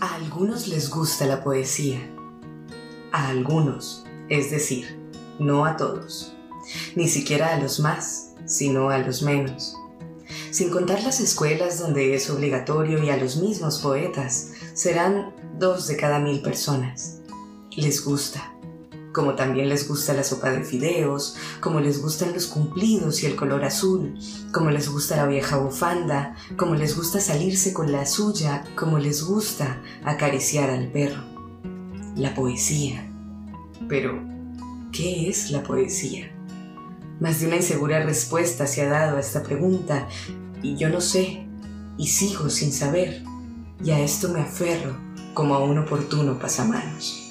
A algunos les gusta la poesía. A algunos, es decir, no a todos. Ni siquiera a los más, sino a los menos. Sin contar las escuelas donde es obligatorio y a los mismos poetas, serán dos de cada mil personas. Les gusta como también les gusta la sopa de fideos, como les gustan los cumplidos y el color azul, como les gusta la vieja bufanda, como les gusta salirse con la suya, como les gusta acariciar al perro. La poesía. Pero, ¿qué es la poesía? Más de una insegura respuesta se ha dado a esta pregunta y yo no sé y sigo sin saber y a esto me aferro como a un oportuno pasamanos.